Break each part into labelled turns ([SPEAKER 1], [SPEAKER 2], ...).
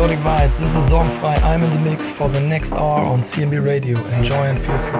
[SPEAKER 1] Melodic. This is Sorgenfrei. I'm in the mix for the next hour on CMB Radio. Enjoy and feel free.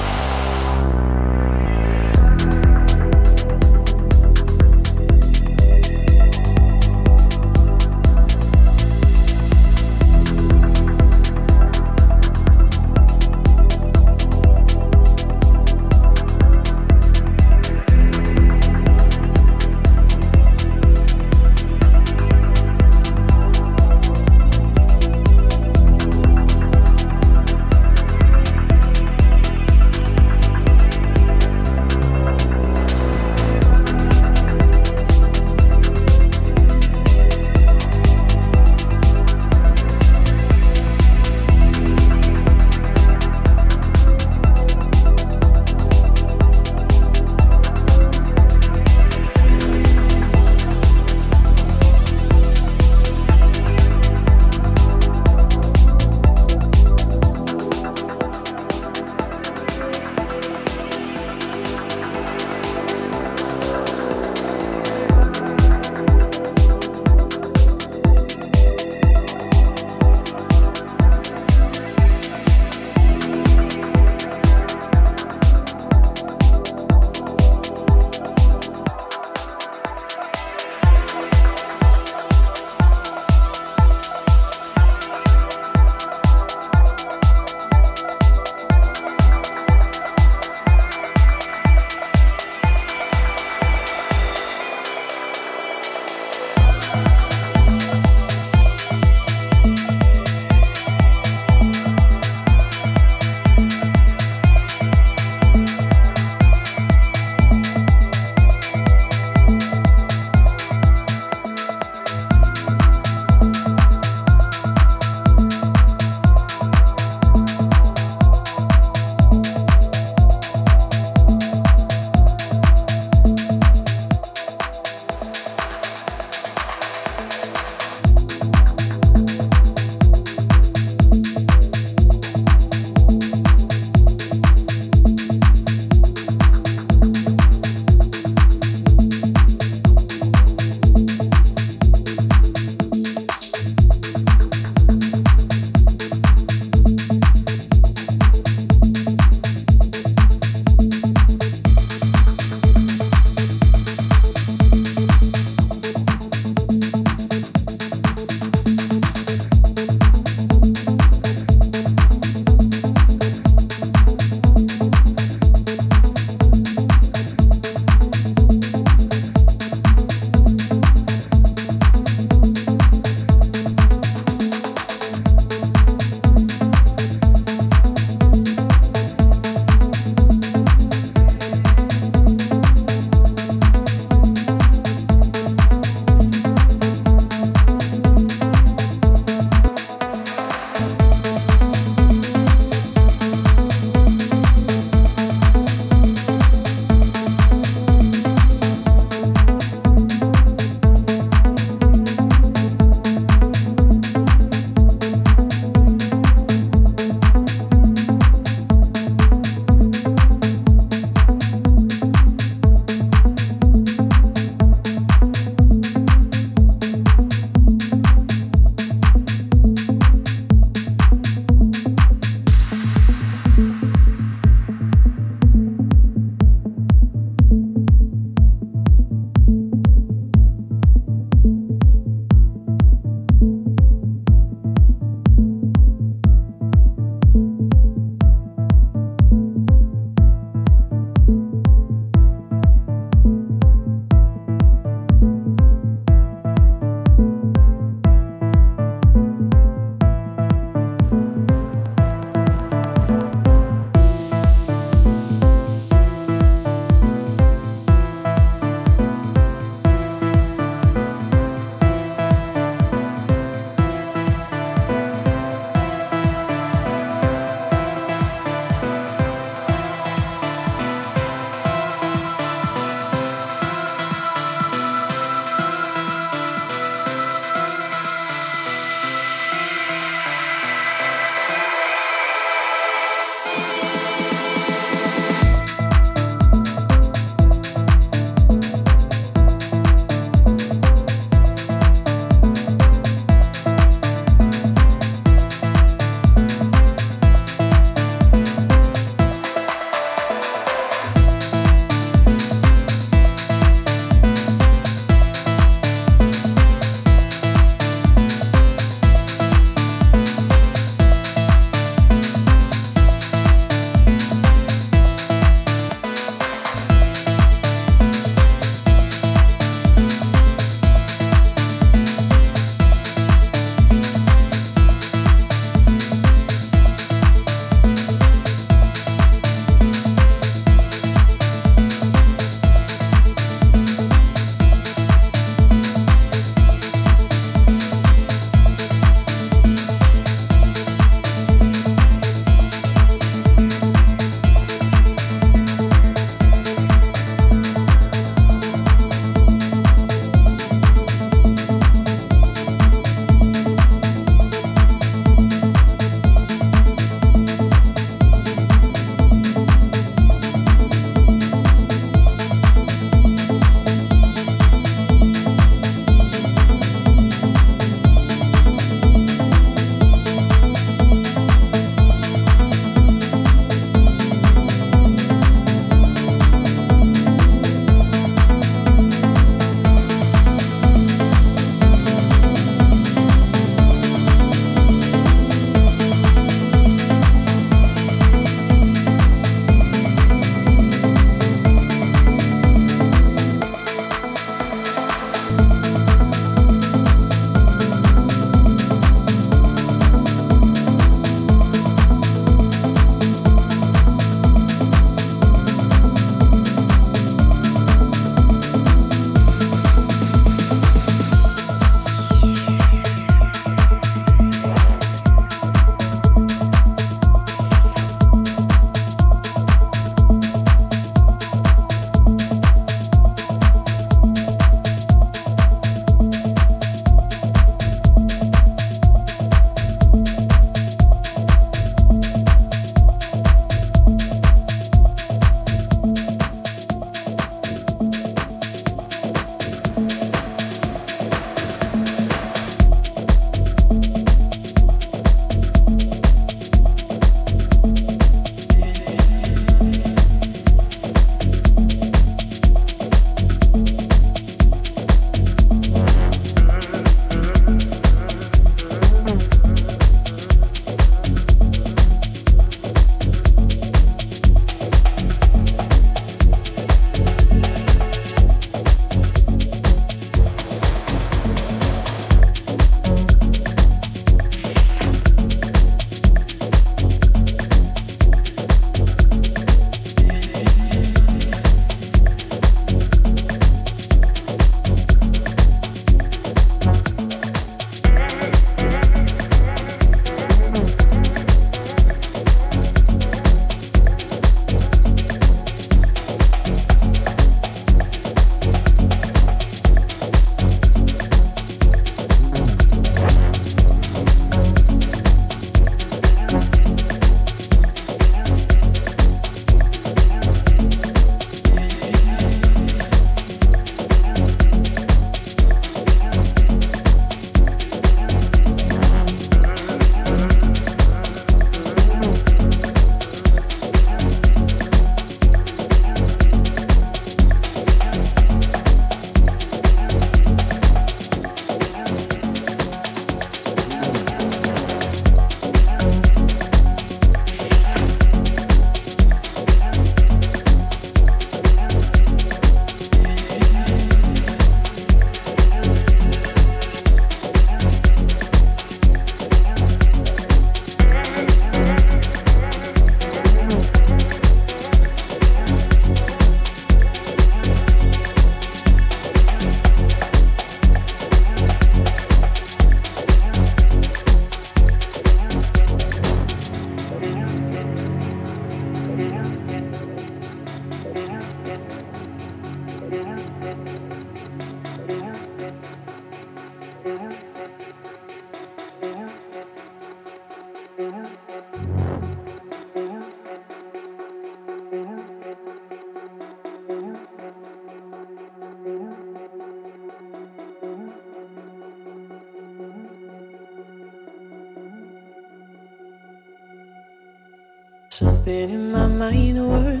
[SPEAKER 2] Mind was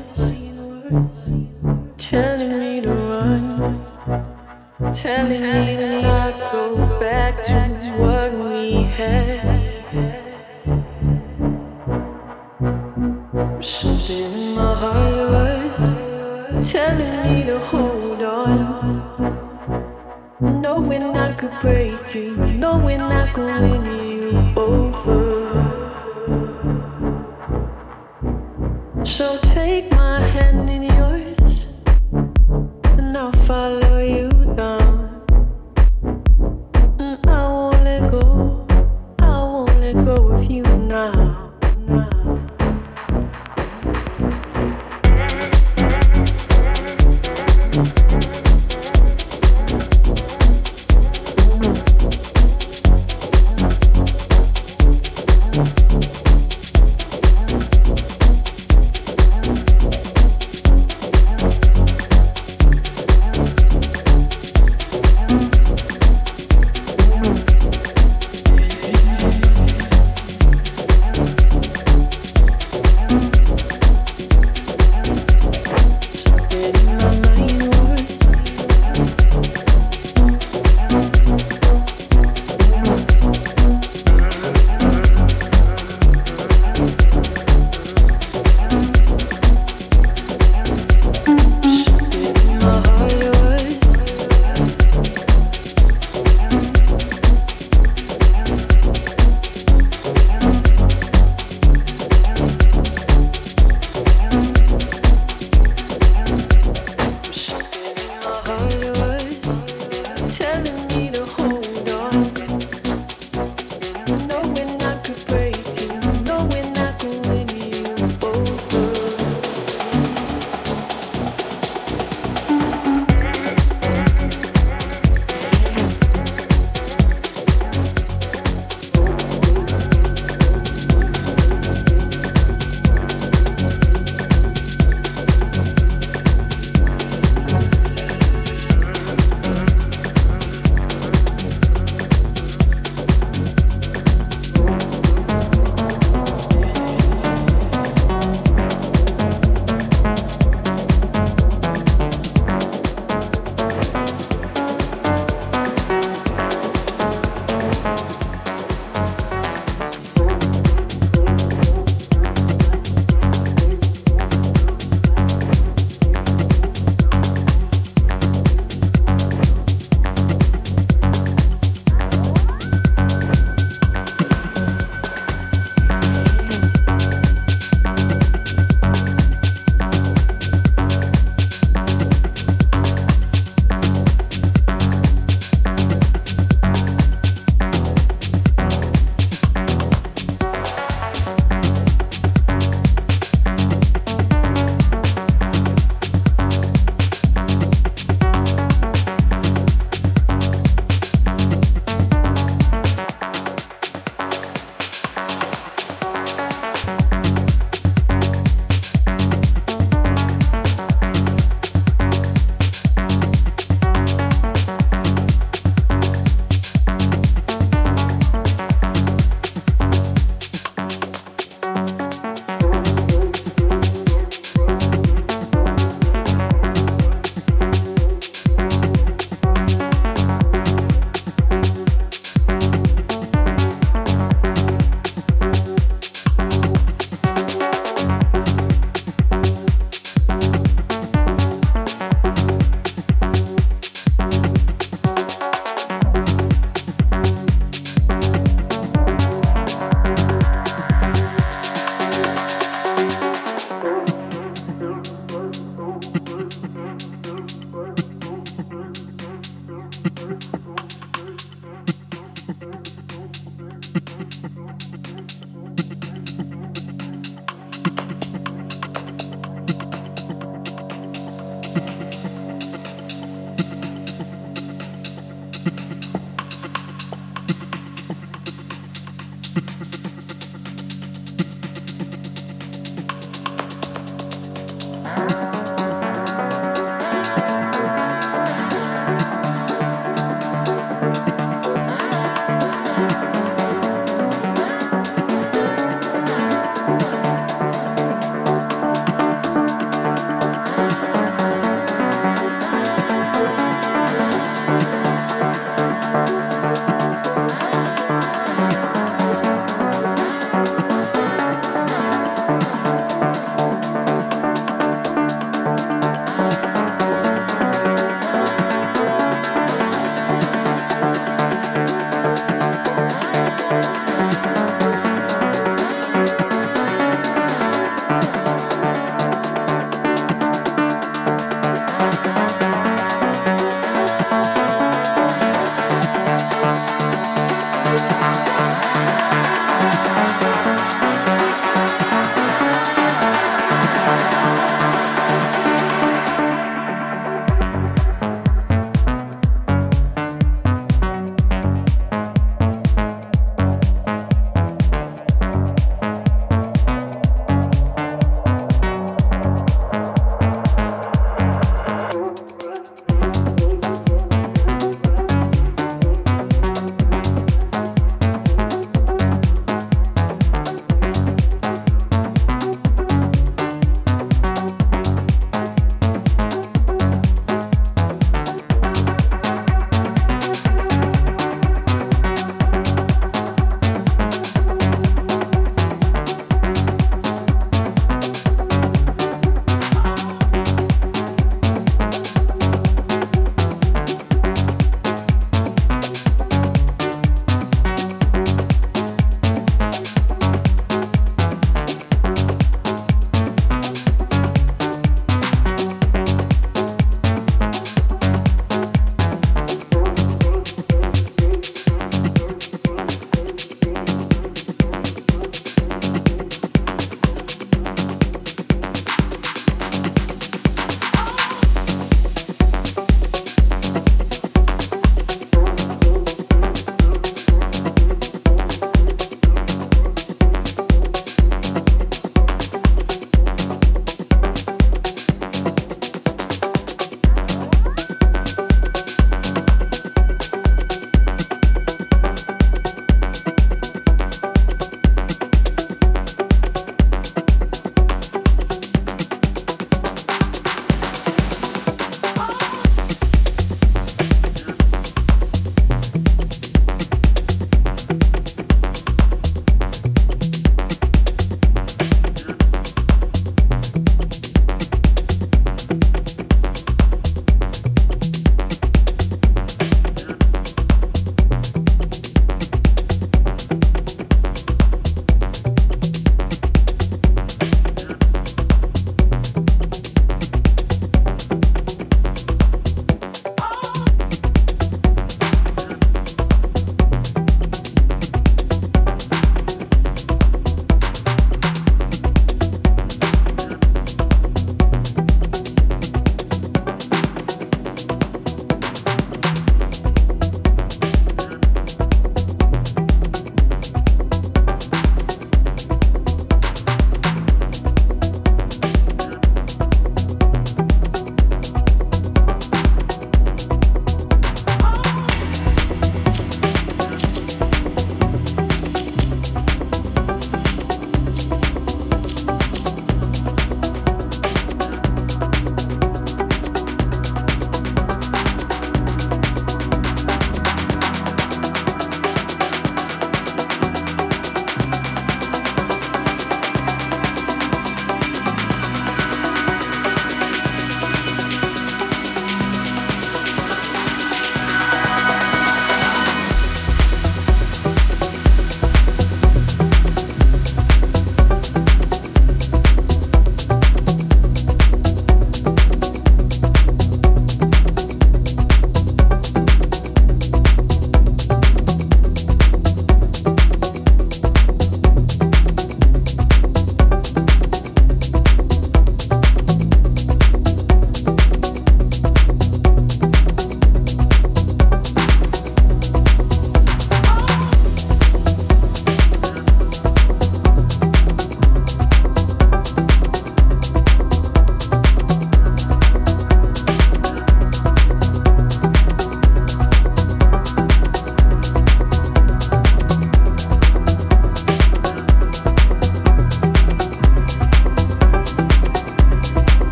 [SPEAKER 2] telling me to run, telling me to not go back to what we had. Something in my heart was telling me to hold on, knowing I could break you, knowing I could win